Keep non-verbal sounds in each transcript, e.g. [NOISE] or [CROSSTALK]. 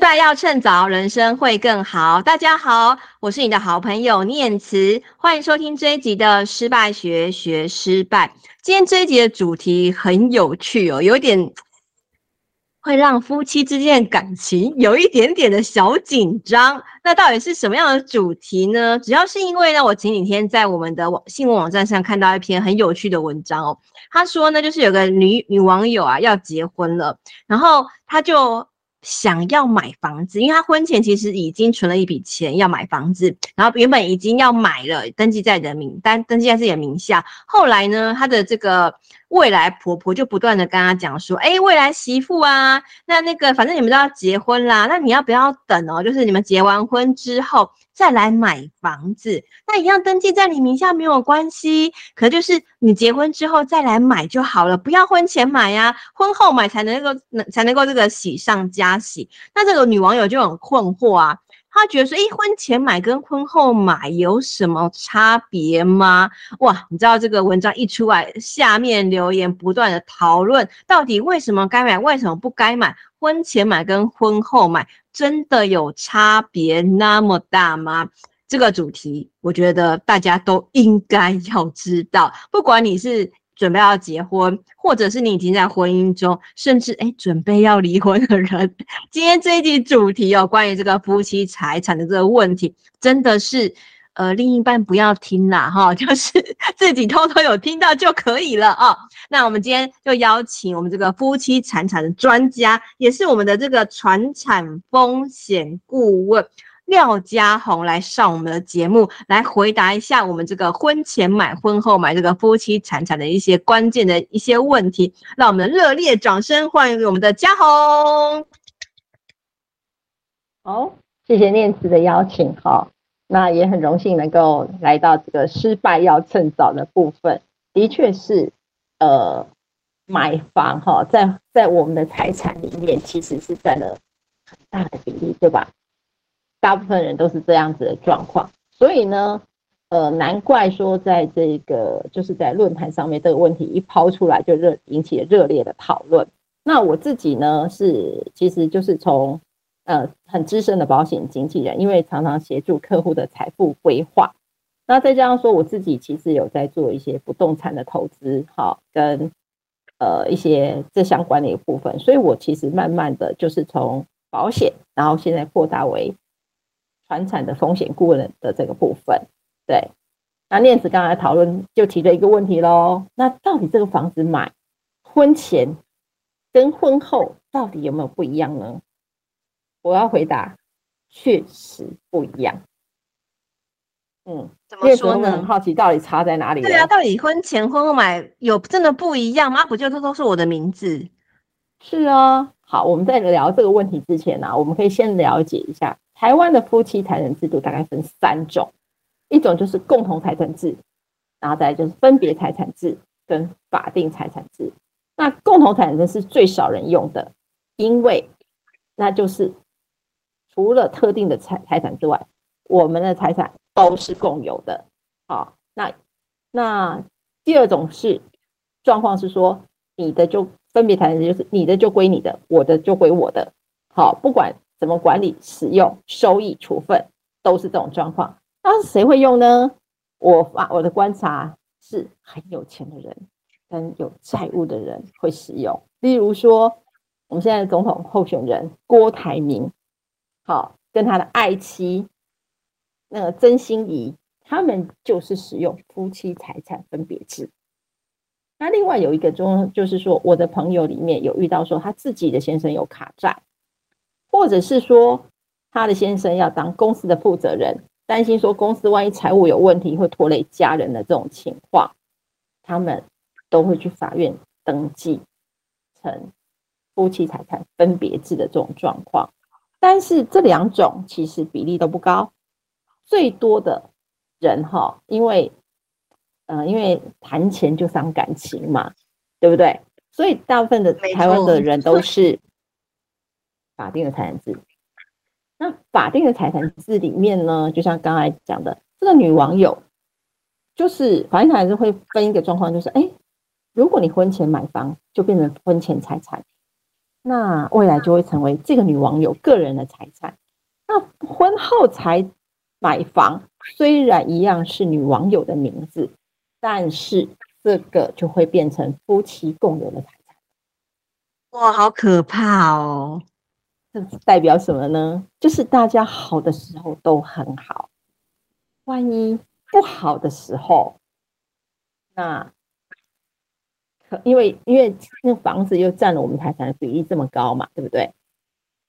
败要趁早，人生会更好。大家好，我是你的好朋友念慈，欢迎收听这一集的失败学学失败。今天这一集的主题很有趣哦，有点 [TSK] 会让夫妻之间的感情有一点点的小紧张。那到底是什么样的主题呢？主要是因为呢，我前几天在我们的网新闻网站上看到一篇很有趣的文章哦。他说呢，就是有个女女网友啊要结婚了，然后他就。想要买房子，因为他婚前其实已经存了一笔钱要买房子，然后原本已经要买了，登记在人名单，登记在自己的名下。后来呢，他的这个未来婆婆就不断的跟他讲说：“哎，未来媳妇啊，那那个反正你们都要结婚啦，那你要不要等哦？就是你们结完婚之后。”再来买房子，那一样登记在你名下没有关系，可就是你结婚之后再来买就好了，不要婚前买呀，婚后买才能够能才能够这个喜上加喜。那这个女网友就很困惑啊，他觉得说，诶，婚前买跟婚后买有什么差别吗？哇，你知道这个文章一出来，下面留言不断的讨论，到底为什么该买，为什么不该买？婚前买跟婚后买真的有差别那么大吗？这个主题，我觉得大家都应该要知道。不管你是准备要结婚，或者是你已经在婚姻中，甚至诶准备要离婚的人，[LAUGHS] 今天这一集主题有关于这个夫妻财产的这个问题，真的是。呃，另一半不要听啦，哈，[LAUGHS] 就是自己偷偷有听到就可以了啊。那我们今天就邀请我们这个夫妻财产的专家，也是我们的这个传产风险顾问廖家宏来上我们的节目，来回答一下我们这个婚前买、婚后买这个夫妻财产的一些关键的一些问题。让我们热烈掌声欢迎我们的家宏。好，谢谢念慈的邀请，哈。那也很荣幸能够来到这个失败要趁早的部分，的确是，呃，买房哈，在在我们的财产里面其实是占了很大的比例，对吧？大部分人都是这样子的状况，所以呢，呃，难怪说在这个就是在论坛上面这个问题一抛出来就热引起了热烈的讨论。那我自己呢是其实就是从。呃，很资深的保险经纪人，因为常常协助客户的财富规划，那再加上说我自己其实有在做一些不动产的投资，好，跟呃一些这相关的一部分，所以我其实慢慢的就是从保险，然后现在扩大为传产的风险顾问的这个部分。对，那念慈刚才讨论就提了一个问题喽，那到底这个房子买婚前跟婚后到底有没有不一样呢？我要回答，确实不一样。嗯，怎么说呢？很好奇到底差在哪里？对啊，到底婚前婚后买有真的不一样吗？不就都都是我的名字？是啊。好，我们在聊这个问题之前呢、啊，我们可以先了解一下台湾的夫妻财产制度大概分三种，一种就是共同财产制，然后再来就是分别财产制跟法定财产制。那共同财产制是最少人用的，因为那就是。除了特定的财财产之外，我们的财产都是共有的。好，那那第二种是状况是说，你的就分别财产就是你的就归你的，我的就归我的。好，不管怎么管理、使用、收益、处分，都是这种状况。那谁会用呢？我发我的观察是很有钱的人跟有债务的人会使用。例如说，我们现在的总统候选人郭台铭。好，跟他的爱妻那个曾心怡，他们就是使用夫妻财产分别制。那另外有一个中，就是说我的朋友里面有遇到说他自己的先生有卡债，或者是说他的先生要当公司的负责人，担心说公司万一财务有问题会拖累家人的这种情况，他们都会去法院登记成夫妻财产分别制的这种状况。但是这两种其实比例都不高，最多的人哈，因为，呃，因为谈钱就伤感情嘛，对不对？所以大部分的台湾的人都 [LAUGHS] 是法定的财产制。那法定的财产制里面呢，就像刚才讲的，这个女网友就是法定财产制会分一个状况，就是哎，如果你婚前买房，就变成婚前财产。那未来就会成为这个女网友个人的财产。那婚后才买房，虽然一样是女网友的名字，但是这个就会变成夫妻共有的财产。哇，好可怕哦！这代表什么呢？就是大家好的时候都很好，万一不好的时候，那可因为因为那房子又占了我们财产的比例这么高嘛，对不对？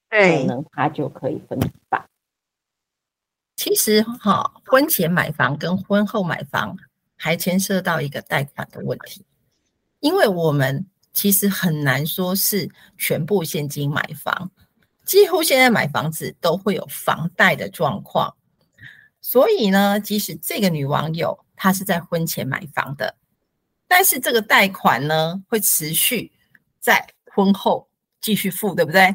对，可能他就可以分一半。其实哈，婚前买房跟婚后买房还牵涉到一个贷款的问题，因为我们其实很难说是全部现金买房，几乎现在买房子都会有房贷的状况，所以呢，即使这个女网友她是在婚前买房的，但是这个贷款呢会持续在婚后继续付，对不对？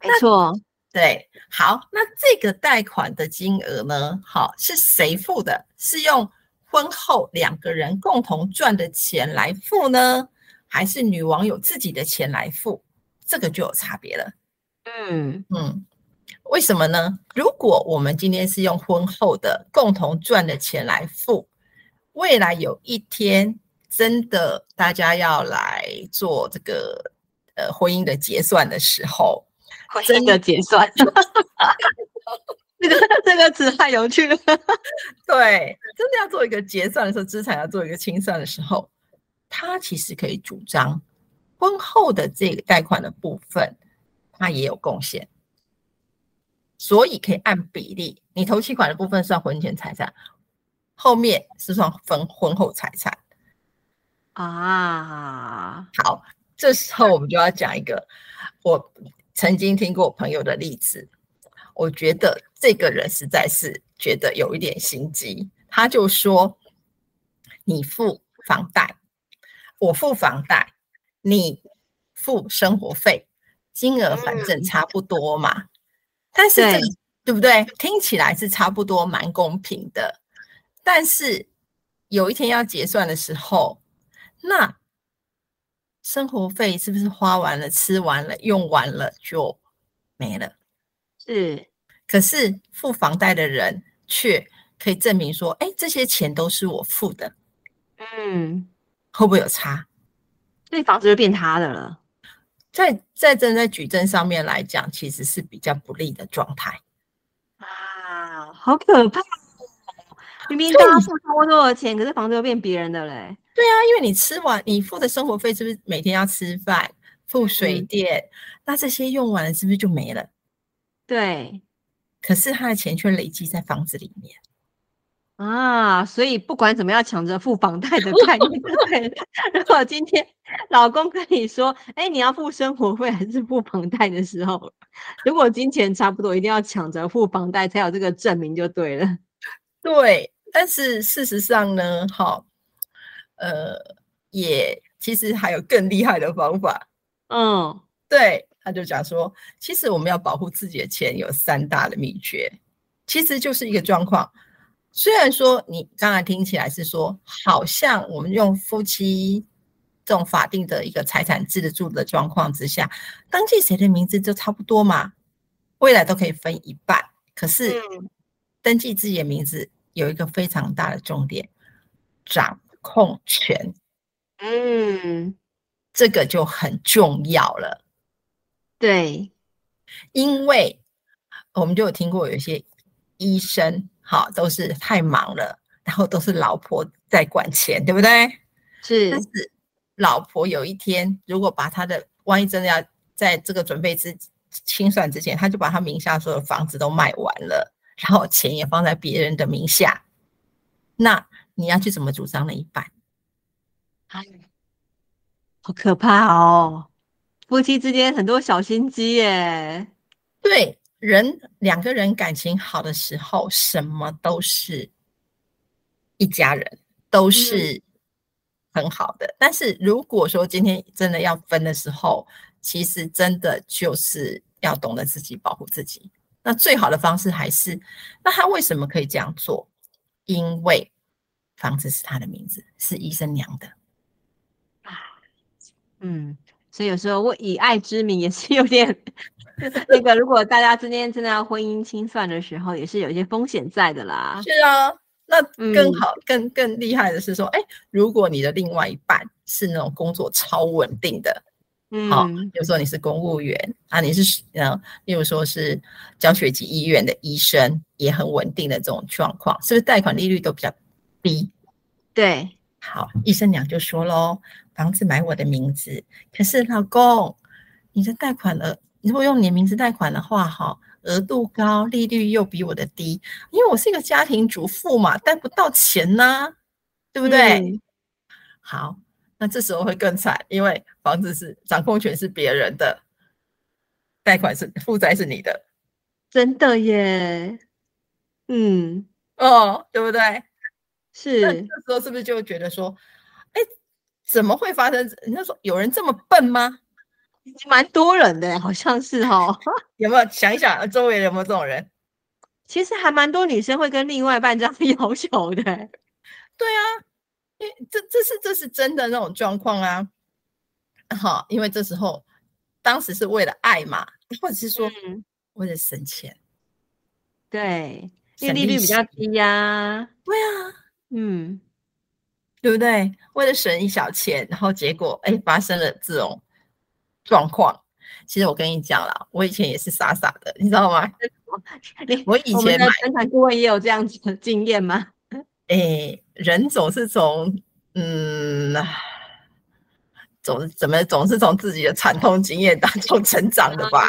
没错，对，好，那这个贷款的金额呢？好，是谁付的？是用婚后两个人共同赚的钱来付呢，还是女网友自己的钱来付？这个就有差别了。嗯嗯，为什么呢？如果我们今天是用婚后的共同赚的钱来付，未来有一天真的大家要来做这个呃婚姻的结算的时候。真的结算，[LAUGHS] 这个这个词太有趣了。[LAUGHS] 对，真的要做一个结算的时候，资产要做一个清算的时候，他其实可以主张婚后的这个贷款的部分，他也有贡献，所以可以按比例，你头期款的部分算婚前财产，后面是算分婚后财产啊。好，这时候我们就要讲一个我。曾经听过朋友的例子，我觉得这个人实在是觉得有一点心机。他就说：“你付房贷，我付房贷，你付生活费，金额反正差不多嘛。嗯、但是这个、对，对不对？听起来是差不多，蛮公平的。但是有一天要结算的时候，那……”生活费是不是花完了、吃完了、用完了就没了？是。可是付房贷的人却可以证明说：“哎，这些钱都是我付的。”嗯，会不会有差？那房子就变他的了。在在站在举证上面来讲，其实是比较不利的状态。啊，好可怕！明明大家付差不多的钱，可是房子又变别人的嘞。对啊，因为你吃完，你付的生活费是不是每天要吃饭、付水电？嗯、那这些用完了，是不是就没了？对。可是他的钱却累积在房子里面啊，所以不管怎么样，抢着付房贷的 [LAUGHS] 概念。对。如果今天老公跟你说：“哎，你要付生活费还是付房贷的时候，如果金钱差不多，一定要抢着付房贷才有这个证明，就对了。[LAUGHS] ”对。但是事实上呢，哈。呃，也其实还有更厉害的方法，嗯，对，他就讲说，其实我们要保护自己的钱有三大的秘诀，其实就是一个状况。虽然说你刚才听起来是说，好像我们用夫妻这种法定的一个财产制得住的状况之下，登记谁的名字就差不多嘛，未来都可以分一半。可是，登记自己的名字有一个非常大的重点，掌。控权，嗯，这个就很重要了。对，因为我们就有听过有一些医生，哈，都是太忙了，然后都是老婆在管钱，对不对？是。但是老婆有一天如果把他的，万一真的要在这个准备之清算之前，他就把他名下所有房子都卖完了，然后钱也放在别人的名下，那。你要去怎么主张那一半？哎，好可怕哦！夫妻之间很多小心机耶。对，人两个人感情好的时候，什么都是一家人，都是很好的。嗯。但是如果说今天真的要分的时候，其实真的就是要懂得自己保护自己。那最好的方式还是，那他为什么可以这样做？因为。房子是他的名字，是医生娘的。啊嗯，所以有时候我以爱之名也是有点 [LAUGHS] 那个。如果大家今天真的要婚姻清算的时候，也是有一些风险在的啦。是啊，那更好、嗯、更更厉害的是说，哎，如果你的另外一半是那种工作超稳定的，嗯，好，比如说你是公务员啊，你是嗯，例如说是教学级医院的医生，也很稳定的这种状况，是不是贷款利率都比较低？对，好，医生娘就说喽。房子买我的名字，可是老公，你的贷款额，如果用你的名字贷款的话，哈，额度高，利率又比我的低，因为我是一个家庭主妇嘛，贷不到钱呐、啊，对不对？嗯、好，那这时候会更惨，因为房子是掌控权是别人的，贷款是负债是你的，真的耶，嗯，哦，对不对？是，这时候是不是就觉得说，哎？怎么会发生？人家说有人这么笨吗？蛮多人的，[LAUGHS] 好像是哈、哦。[LAUGHS] 有没有想一想，周围有没有这种人？其实还蛮多女生会跟另外一半这样要求的。对啊，因为这这是这是真的那种状况啊。好，因为这时候当时是为了爱嘛，或者是说为了省钱。嗯、对，因为利率比较低呀、啊。对啊，嗯。对不对？为了省一小钱，然后结果哎，发生了这种状况。其实我跟你讲啦，我以前也是傻傻的，你知道吗？我以前买生产顾问也有这样子的经验吗？[LAUGHS] 哎，人总是从嗯，总怎么总是从自己的惨痛经验当中成长的吧？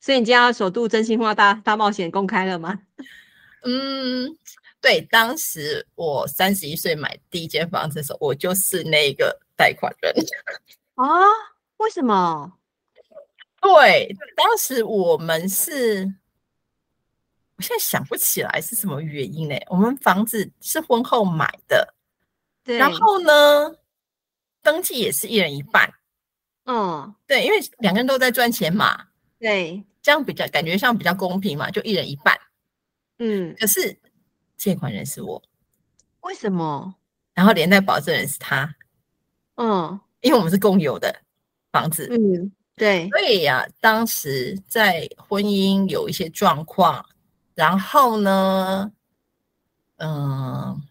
所以你今天要首度真心话大大冒险公开了吗？[LAUGHS] 嗯。对，当时我三十一岁买第一间房子的时候，我就是那个贷款人啊？[LAUGHS] 为什么？对，当时我们是，我现在想不起来是什么原因呢？我们房子是婚后买的，对，然后呢，登记也是一人一半。嗯，对，因为两个人都在赚钱嘛，对，这样比较感觉上比较公平嘛，就一人一半。嗯，可是。借款人是我，为什么？然后连带保证人是他，嗯，因为我们是共有的房子，嗯，对，所以呀、啊，当时在婚姻有一些状况，然后呢，嗯、呃，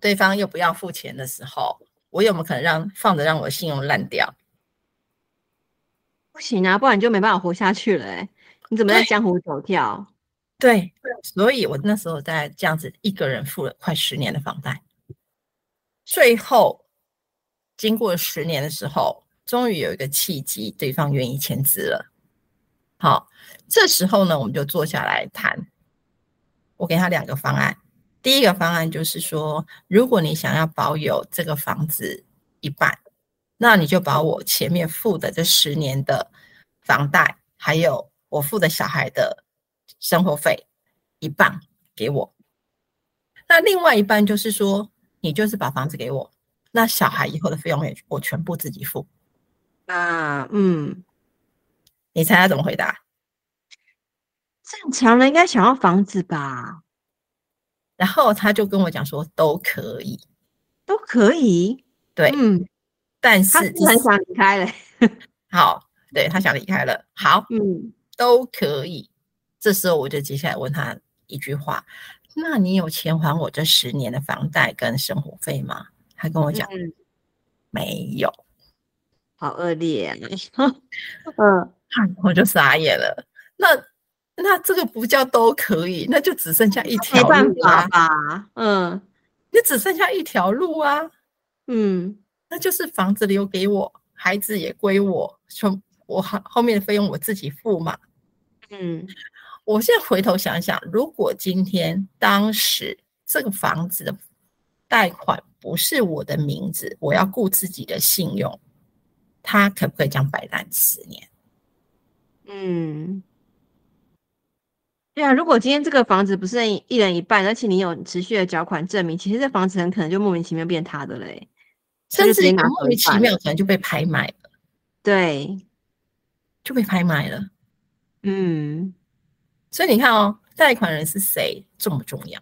对方又不要付钱的时候，我有没有可能让放着让我的信用烂掉？不行啊，不然你就没办法活下去了、欸。你怎么在江湖走跳？对，所以我那时候在这样子一个人付了快十年的房贷，最后经过十年的时候，终于有一个契机，对方愿意签字了。好，这时候呢，我们就坐下来谈。我给他两个方案，第一个方案就是说，如果你想要保有这个房子一半，那你就把我前面付的这十年的房贷，还有我付的小孩的。生活费一半给我，那另外一半就是说，你就是把房子给我，那小孩以后的费用也我全部自己付。啊，嗯，你猜他怎么回答？正常人应该想要房子吧？然后他就跟我讲说，都可以，都可以，对，嗯，但是他很想离开了，[LAUGHS] 好，对，他想离开了，好，嗯，都可以。这时候我就接下来问他一句话：“那你有钱还我这十年的房贷跟生活费吗？”他跟我讲：“嗯、没有。”好恶劣啊！[LAUGHS] 嗯，[LAUGHS] 我就傻眼了。那那这个不叫都可以，那就只剩下一条路、啊、没办法吧？嗯，你只剩下一条路啊。嗯，那就是房子留给我，孩子也归我，从我后后面的费用我自己付嘛。嗯。我现在回头想想，如果今天当时这个房子的贷款不是我的名字，我要顾自己的信用，他可不可以这样摆烂十年？嗯，对啊，如果今天这个房子不是一人一半，而且你有持续的缴款证明，其实这房子很可能就莫名其妙变他的嘞，甚至莫名其妙可能就被拍卖了，对，就被拍卖了，嗯。所以你看哦，贷款人是谁重不重要？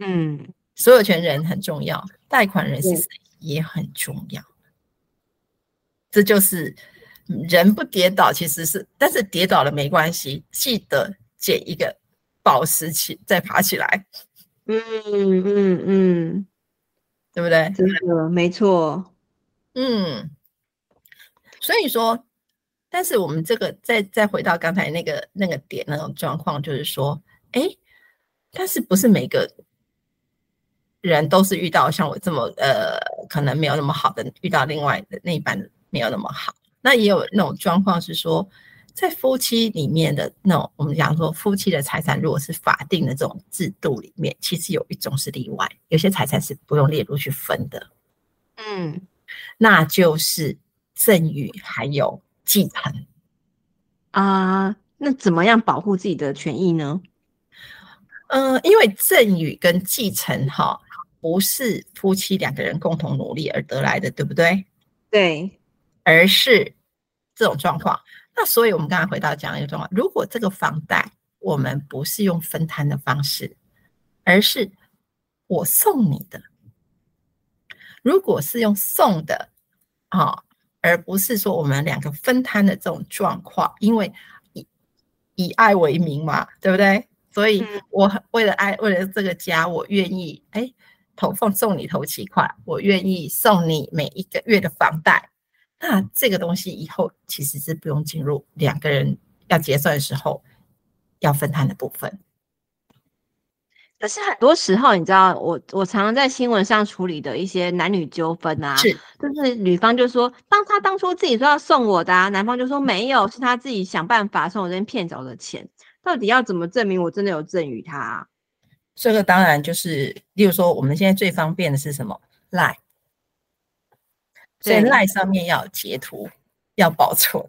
嗯，所有权人很重要，贷款人是谁也很重要。这就是人不跌倒，其实是，但是跌倒了没关系，记得捡一个宝石起再爬起来。嗯嗯嗯，对不对？真的没错。嗯，所以说，但是我们这个再再回到刚才那个那个点那种状况，就是说，哎，但是不是每个人都是遇到像我这么呃，可能没有那么好的，遇到另外的那一半没有那么好，那也有那种状况是说。在夫妻里面的那种，我们讲说夫妻的财产，如果是法定的这种制度里面，其实有一种是例外，有些财产是不用列入去分的。嗯，那就是赠与还有继承啊。那怎么样保护自己的权益呢？嗯、呃，因为赠与跟继承哈，不是夫妻两个人共同努力而得来的，对不对？对，而是这种状况。那所以，我们刚才回到讲的一个状况，如果这个房贷我们不是用分摊的方式，而是我送你的，如果是用送的啊，而不是说我们两个分摊的这种状况，因为以以爱为名嘛，对不对？所以我为了爱，为了这个家，我愿意哎，投放送你头期款，我愿意送你每一个月的房贷。那这个东西以后其实是不用进入两个人要结算的时候要分摊的部分。可是很多时候，你知道，我我常常在新闻上处理的一些男女纠纷啊，是就是女方就说，当他当初自己说要送我的啊，男方就说没有，是他自己想办法从我这边骗走的钱，到底要怎么证明我真的有赠与他啊？这个当然就是，例如说，我们现在最方便的是什么赖。在 LINE 上面要截图，要保存，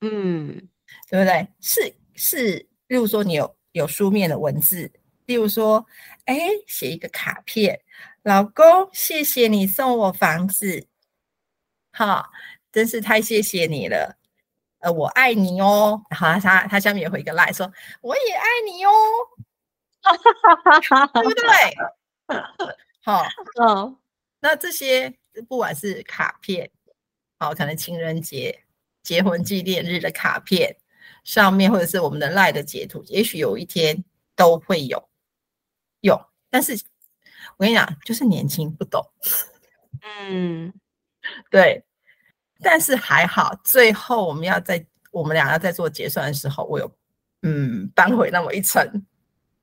嗯，对不对？是是，例如说你有有书面的文字，例如说，哎，写一个卡片，老公，谢谢你送我房子，好，真是太谢谢你了，呃，我爱你哦。好，他他下面也回一个 LINE 说，我也爱你哦，[LAUGHS] 对不对？[LAUGHS] 好，嗯，那这些。不管是卡片，好，可能情人节、结婚纪念日的卡片上面，或者是我们的 LINE 的截图，也许有一天都会有有。但是我跟你讲，就是年轻不懂，嗯，[LAUGHS] 对。但是还好，最后我们要在我们俩要在做结算的时候，我有嗯扳回那么一层。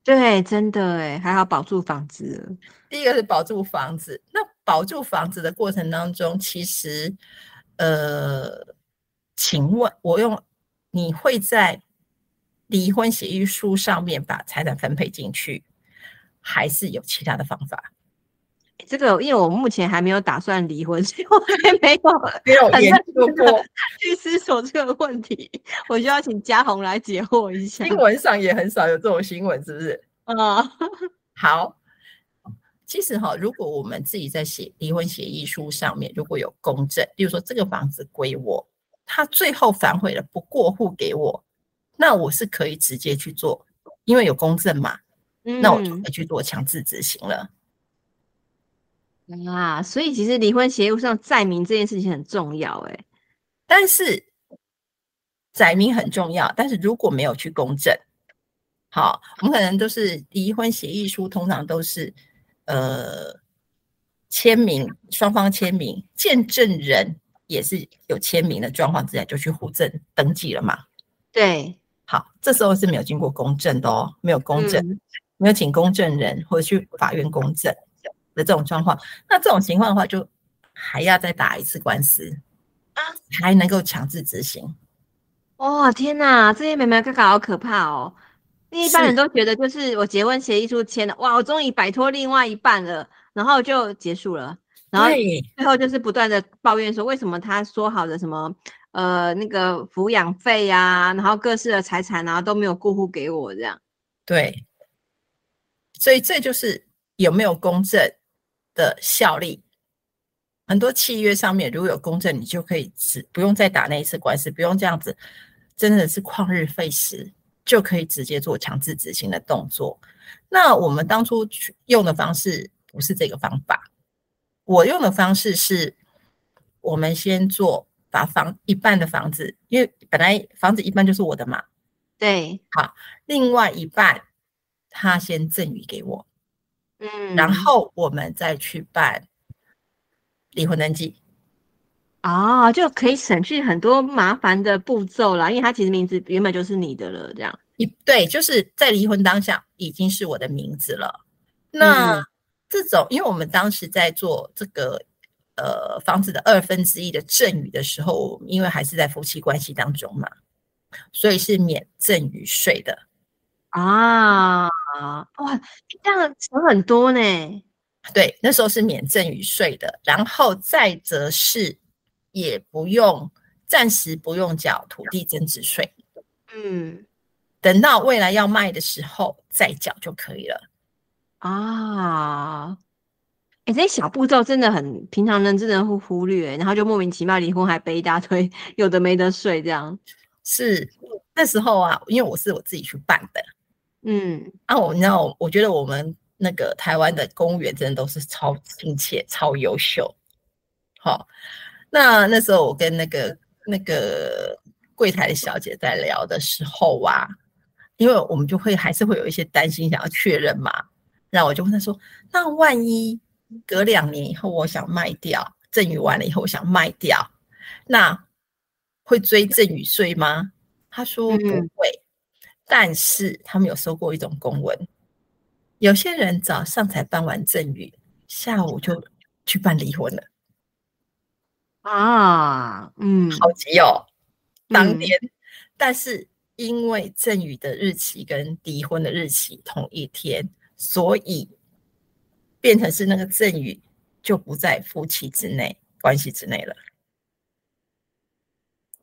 对，真的哎，还好保住房子。第一个是保住房子，那保住房子的过程当中，其实，呃，请问我用你会在离婚协议书上面把财产分配进去，还是有其他的方法？这个因为我目前还没有打算离婚，[LAUGHS] 所以我还没有没有研究过 [LAUGHS] 去思索这个问题。我就要请嘉宏来解惑一下。新闻上也很少有这种新闻，是不是？啊、嗯，[LAUGHS] 好。其实哈，如果我们自己在写离婚协议书上面如果有公证，比如说这个房子归我，他最后反悔了不过户给我，那我是可以直接去做，因为有公证嘛，嗯、那我就可以去做强制执行了。啊，所以其实离婚协议书上载明这件事情很重要，哎，但是载明很重要，但是如果没有去公证，好，我们可能都是离婚协议书，通常都是呃签名，双方签名，见证人也是有签名的状况之下，就去户政登记了嘛。对，好，这时候是没有经过公证的哦，没有公证，嗯、没有请公证人或者去法院公证。的这种状况，那这种情况的话，就还要再打一次官司啊，才能够强制执行。哇、哦，天哪，这些眉眉哥哥好可怕哦！一般人都觉得，就是我结婚协议书签了，哇，我终于摆脱另外一半了，然后就结束了。然后最后就是不断的抱怨说，为什么他说好的什么呃那个抚养费呀，然后各式的财产啊都没有过户给我这样。对，所以这就是有没有公证的效力，很多契约上面如果有公证，你就可以只不用再打那一次官司，不用这样子，真的是旷日费时，就可以直接做强制执行的动作。那我们当初用的方式不是这个方法，我用的方式是，我们先做把房一半的房子，因为本来房子一半就是我的嘛，对，好，另外一半他先赠予给我，嗯，然后我们再去办离婚登记，啊，就可以省去很多麻烦的步骤啦，因为他其实名字原本就是你的了，这样，一对，就是在离婚当下已经是我的名字了，那。嗯。这种，因为我们当时在做这个呃房子的二分之一的赠与的时候，因为还是在夫妻关系当中嘛，所以是免赠与税的。啊！哇，这样省很多呢。对，那时候是免赠与税的，然后再则是也不用暂时不用缴土地增值税，嗯，等到未来要卖的时候再缴就可以了。啊，哎、欸，这些小步骤真的很平常人真的会忽略，然后就莫名其妙离婚还背一大堆 [LAUGHS] 有的没的税，这样是那时候啊，因为我是我自己去办的，嗯，啊，我你知道，我觉得我们那个台湾的公务员真的都是超亲切、超优秀。好，那那时候我跟那个那个柜台的小姐在聊的时候啊，因为我们就会还是会有一些担心，想要确认嘛。那我就问她说：“那万一隔两年以后，我想卖掉，赠与完了以后，我想卖掉，那会追赠与税吗？”她说：“不会，嗯、但是他们有收过一种公文，有些人早上才办完赠与，下午就去办离婚了。”啊，嗯，好急哦，当天，嗯、但是因为赠与的日期跟离婚的日期同一天。所以变成是那个赠与就不在夫妻之内关系之内了。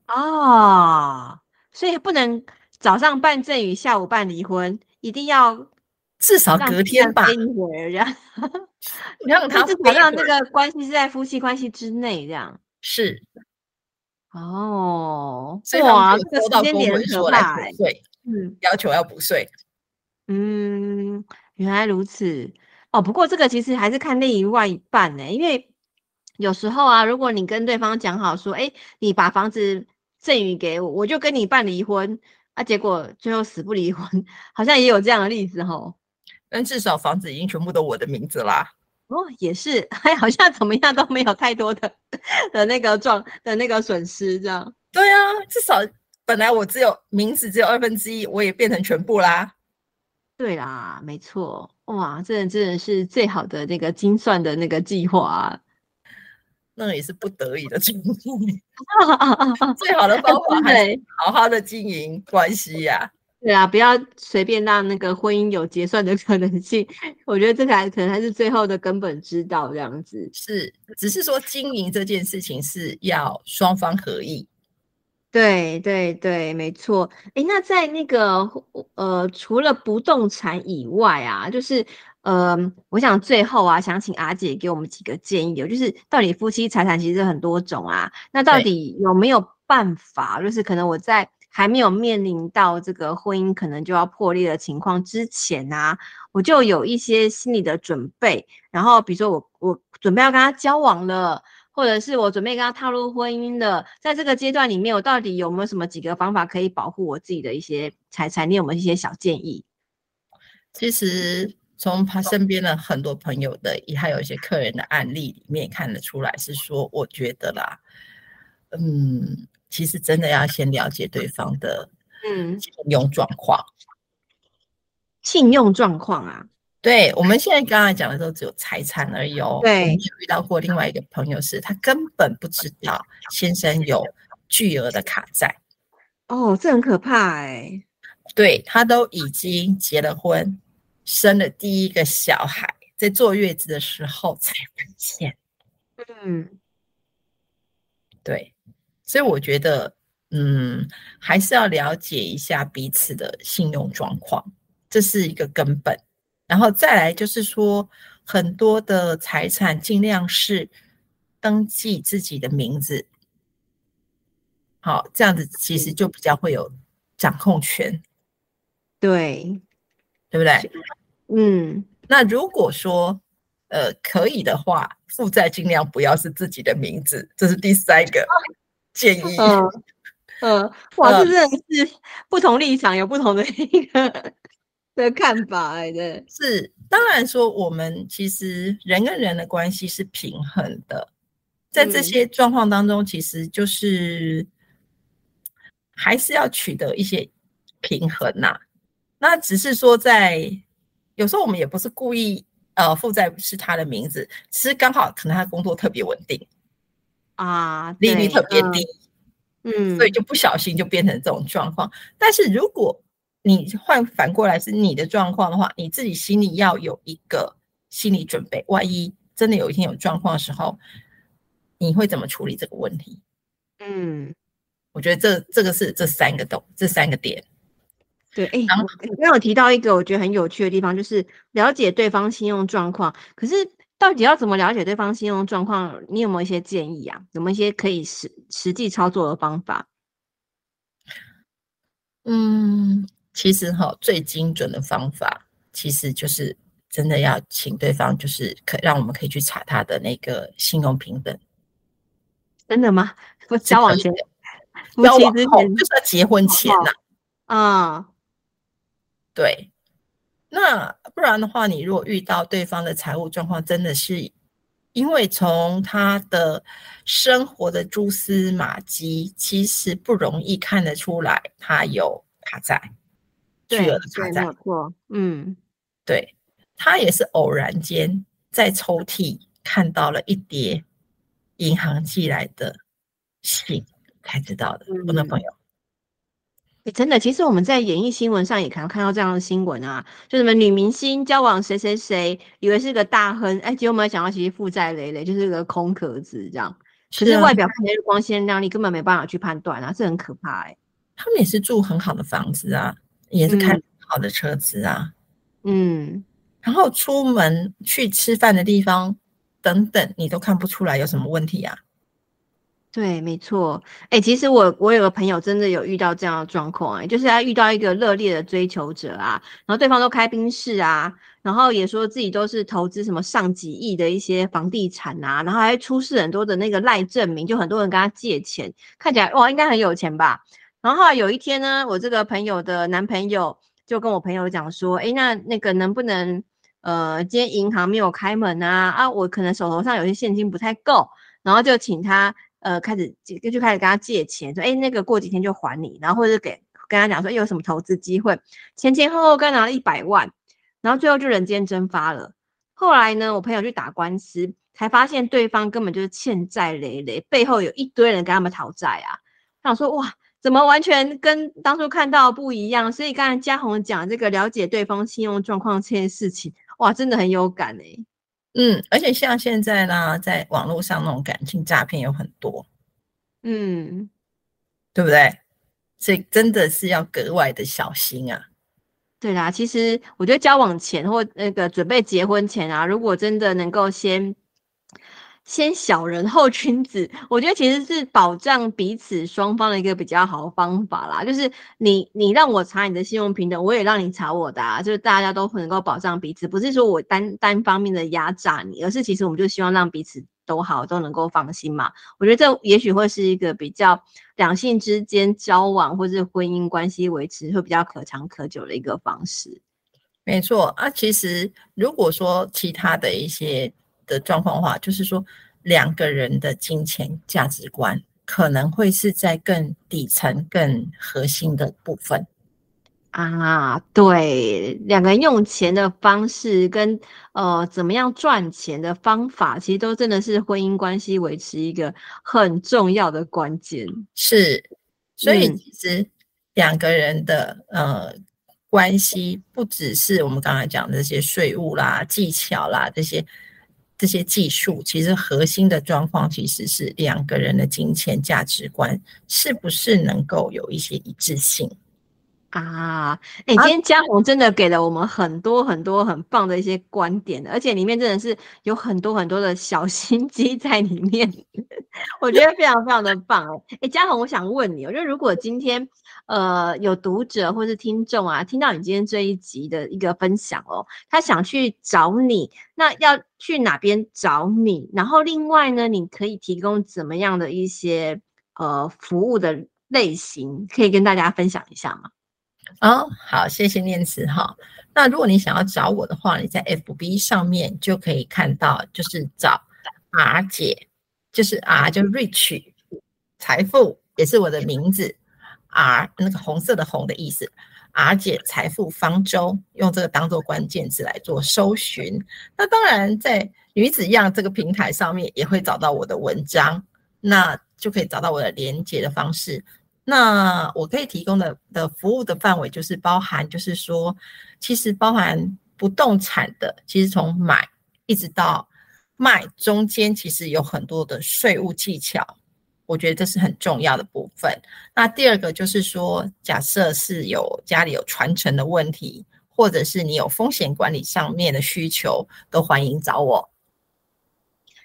哦，所以不能早上办赠与，下午办离婚，一定要至少隔天吧？[LAUGHS] 让他至少让那个关系是在夫妻关系之内，这样是。哦，哇，这个时间点很可怕，嗯，要求要补税，嗯。原来如此哦，不过这个其实还是看另一外一半呢，因为有时候啊，如果你跟对方讲好说，哎，你把房子赠与给我，我就跟你办离婚啊，结果最后死不离婚，好像也有这样的例子吼。但至少房子已经全部都我的名字啦。哦，也是，还 [LAUGHS] 好像怎么样都没有太多的的那个状的那个损失，这样。对啊，至少本来我只有名字只有二分之一，我也变成全部啦。对啦，没错，哇，这真的是最好的那个精算的那个计划啊，那也是不得已的状况。[LAUGHS] [LAUGHS] 最好的方法还是好好的经营关系呀、啊。对啊，不要随便让那个婚姻有结算的可能性。我觉得这才可能还是最后的根本之道，这样子。是，只是说经营这件事情是要双方合意。对对对，没错。哎，那在那个呃，除了不动产以外啊，就是呃，我想最后啊，想请阿姐给我们几个建议，就是到底夫妻财产其实很多种啊，那到底有没有办法，就是可能我在还没有面临到这个婚姻可能就要破裂的情况之前啊，我就有一些心理的准备，然后比如说我我准备要跟他交往了。或者是我准备跟他踏入婚姻的，在这个阶段里面，我到底有没有什么几个方法可以保护我自己的一些财产？你有没有一些小建议？其实从他身边的很多朋友的，也还有一些客人的案例里面看得出来，是说我觉得啦，嗯，其实真的要先了解对方的嗯信用状况，信用状况啊。对，我们现在刚才讲的都只有财产而已哦。对，我遇到过另外一个朋友是，是他根本不知道先生有巨额的卡债。哦，这很可怕哎。对，他都已经结了婚，生了第一个小孩，在坐月子的时候才发现。嗯，对，所以我觉得，嗯，还是要了解一下彼此的信用状况，这是一个根本。然后再来就是说，很多的财产尽量是登记自己的名字，好，这样子其实就比较会有掌控权，对，对不对？嗯，那如果说呃可以的话，负债尽量不要是自己的名字，这是第三个。建议。嗯嗯，哇，这真的是不同立场有不同的一个的看法哎，对，是当然说我们其实人跟人的关系是平衡的，在这些状况当中，其实就是还是要取得一些平衡呐、啊。那只是说在有时候我们也不是故意，呃，负债是他的名字，其实刚好可能他工作特别稳定啊，利率特别低。嗯嗯，所以就不小心就变成这种状况。但是如果你换反过来是你的状况的话，你自己心里要有一个心理准备，万一真的有一天有状况的时候，你会怎么处理这个问题？嗯，我觉得这这个是这三个洞，这三个点。对，哎，然后你刚刚有提到一个我觉得很有趣的地方，就是了解对方信用状况，可是。到底要怎么了解对方信用状况？你有没有一些建议啊？有没有一些可以实实际操作的方法？嗯，其实哈，最精准的方法其实就是真的要请对方，就是可让我们可以去查他的那个信用评等。真的吗？[LAUGHS] 我交往前，交往后就是要结婚前呐。啊，对。那不然的话，你如果遇到对方的财务状况，真的是因为从他的生活的蛛丝马迹，其实不容易看得出来他有卡债，巨额的卡债。没错，嗯，对，他也是偶然间在抽屉看到了一叠银行寄来的信才知道的，我的朋友。欸、真的，其实我们在演艺新闻上也可能看到这样的新闻啊，就什么女明星交往谁谁谁，以为是个大亨，哎、欸，结果没有想到其实负债累累，就是个空壳子这样。可是外表看起来光鲜亮丽，根本没办法去判断啊，这很可怕哎、欸。他们也是住很好的房子啊，也是开很好的车子啊，嗯，然后出门去吃饭的地方等等，你都看不出来有什么问题啊。对，没错。哎、其实我我有个朋友真的有遇到这样的状况，哎，就是他遇到一个热烈的追求者啊，然后对方都开宾士啊，然后也说自己都是投资什么上几亿的一些房地产啊，然后还出示很多的那个赖证明，就很多人跟他借钱，看起来哇，应该很有钱吧。然后有一天呢，我这个朋友的男朋友就跟我朋友讲说，哎，那那个能不能呃，今天银行没有开门啊？啊，我可能手头上有些现金不太够，然后就请他。呃，开始就就开始跟他借钱，说，哎，那个过几天就还你，然后或者给跟他讲说，有什么投资机会，前前后后跟拿了一百万，然后最后就人间蒸发了。后来呢，我朋友去打官司，才发现对方根本就是欠债累累，背后有一堆人跟他们讨债啊。他想说，哇，怎么完全跟当初看到不一样？所以刚才嘉宏讲这个了解对方信用状况这件事情，哇，真的很有感哎、嗯，而且像现在呢，在网络上那种感情诈骗有很多，嗯，对不对？所以真的是要格外的小心啊。对啦，其实我觉得交往前或那个准备结婚前啊，如果真的能够先。先小人后君子，我觉得其实是保障彼此双方的一个比较好的方法啦。就是你你让我查你的信用评等，我也让你查我的，啊，就是大家都能够保障彼此，不是说我单单方面的压榨你，而是其实我们就希望让彼此都好，都能够放心嘛。我觉得这也许会是一个比较两性之间交往或是婚姻关系维持会比较可长可久的一个方式。没错啊，其实如果说其他的一些。的状况的话，就是说两个人的金钱价值观可能会是在更底层、更核心的部分啊。对，两个人用钱的方式跟呃怎么样赚钱的方法，其实都真的是婚姻关系维持一个很重要的关键。是，所以其实两个人的、嗯、呃关系，不只是我们刚才讲的这些税务啦、技巧啦这些。这些技术其实核心的状况其实是两个人的金钱价值观是不是能够有一些一致性。啊？哎、欸，今天嘉宏真的给了我们很多很多很棒的一些观点，而且里面真的是有很多很多的小心机在里面，[LAUGHS] 我觉得非常非常的棒哎！哎，嘉宏，我想问你，我觉得如果今天。呃，有读者或是听众啊，听到你今天这一集的一个分享哦，他想去找你，那要去哪边找你？然后另外呢，你可以提供怎么样的一些呃服务的类型，可以跟大家分享一下吗？哦，好，谢谢念慈哈。那如果你想要找我的话，你在 FB 上面就可以看到，就是找 R 姐，就是 R 就 Rich 财富，也是我的名字，R 那个红色的红的意思，R 姐财富方舟，用这个当做关键字来做搜寻。那当然，在女子样这个平台上面也会找到我的文章，那就可以找到我的连接的方式。那我可以提供的的服务的范围就是包含，就是说，其实包含不动产的，其实从买一直到卖中间，其实有很多的税务技巧，我觉得这是很重要的部分。那第二个就是说，假设是有家里有传承的问题，或者是你有风险管理上面的需求，都欢迎找我。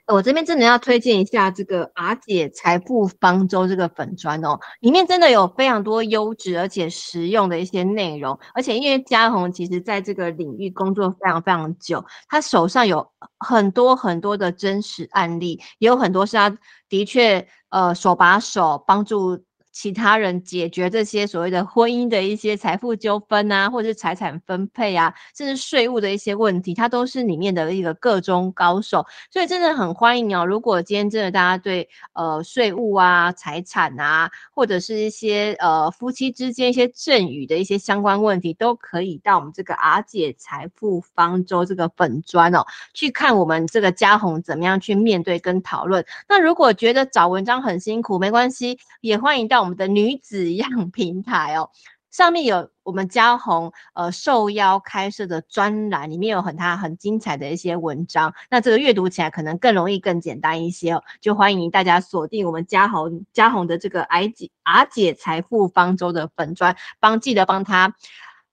我这边真的要推荐一下这个阿姐财富方舟这个粉砖哦，里面真的有非常多优质而且实用的一些内容，而且因为嘉宏其实在这个领域工作非常非常久，他手上有很多很多的真实案例，也有很多是他的确呃手把手帮助。其他人解决这些所谓的婚姻的一些财富纠纷啊，或者是财产分配啊，甚至税务的一些问题，他都是里面的一个个中高手，所以真的很欢迎哦。如果今天真的大家对呃税务啊、财产啊，或者是一些呃夫妻之间一些赠与的一些相关问题，都可以到我们这个阿姐财富方舟这个粉专哦，去看我们这个嘉宏怎么样去面对跟讨论。那如果觉得找文章很辛苦，没关系，也欢迎到。我们的女子样平台哦，上面有我们嘉宏呃受邀开设的专栏，里面有很他很精彩的一些文章，那这个阅读起来可能更容易、更简单一些哦，就欢迎大家锁定我们嘉宏嘉宏的这个 R 姐阿姐财富方舟的粉专，帮记得帮他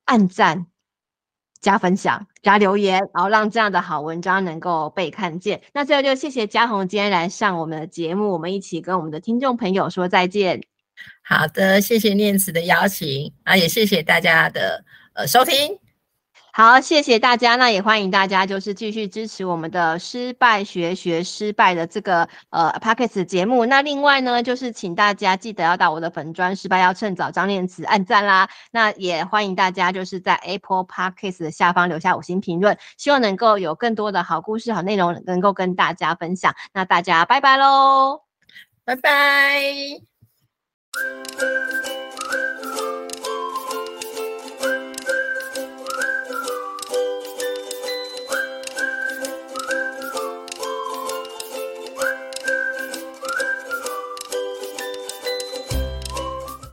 按赞、加分享、加留言，然后让这样的好文章能够被看见。那最后就谢谢嘉宏今天来上我们的节目，我们一起跟我们的听众朋友说再见。好的，谢谢念慈的邀请啊，也谢谢大家的呃收听。好，谢谢大家，那也欢迎大家就是继续支持我们的失败学学失败的这个呃 Podcast 节目。那另外呢，就是请大家记得要到我的粉专失败要趁早张念慈按赞啦。那也欢迎大家就是在 Apple Podcast 的下方留下五星评论，希望能够有更多的好故事、好内容能够跟大家分享。那大家拜拜喽，拜拜。Música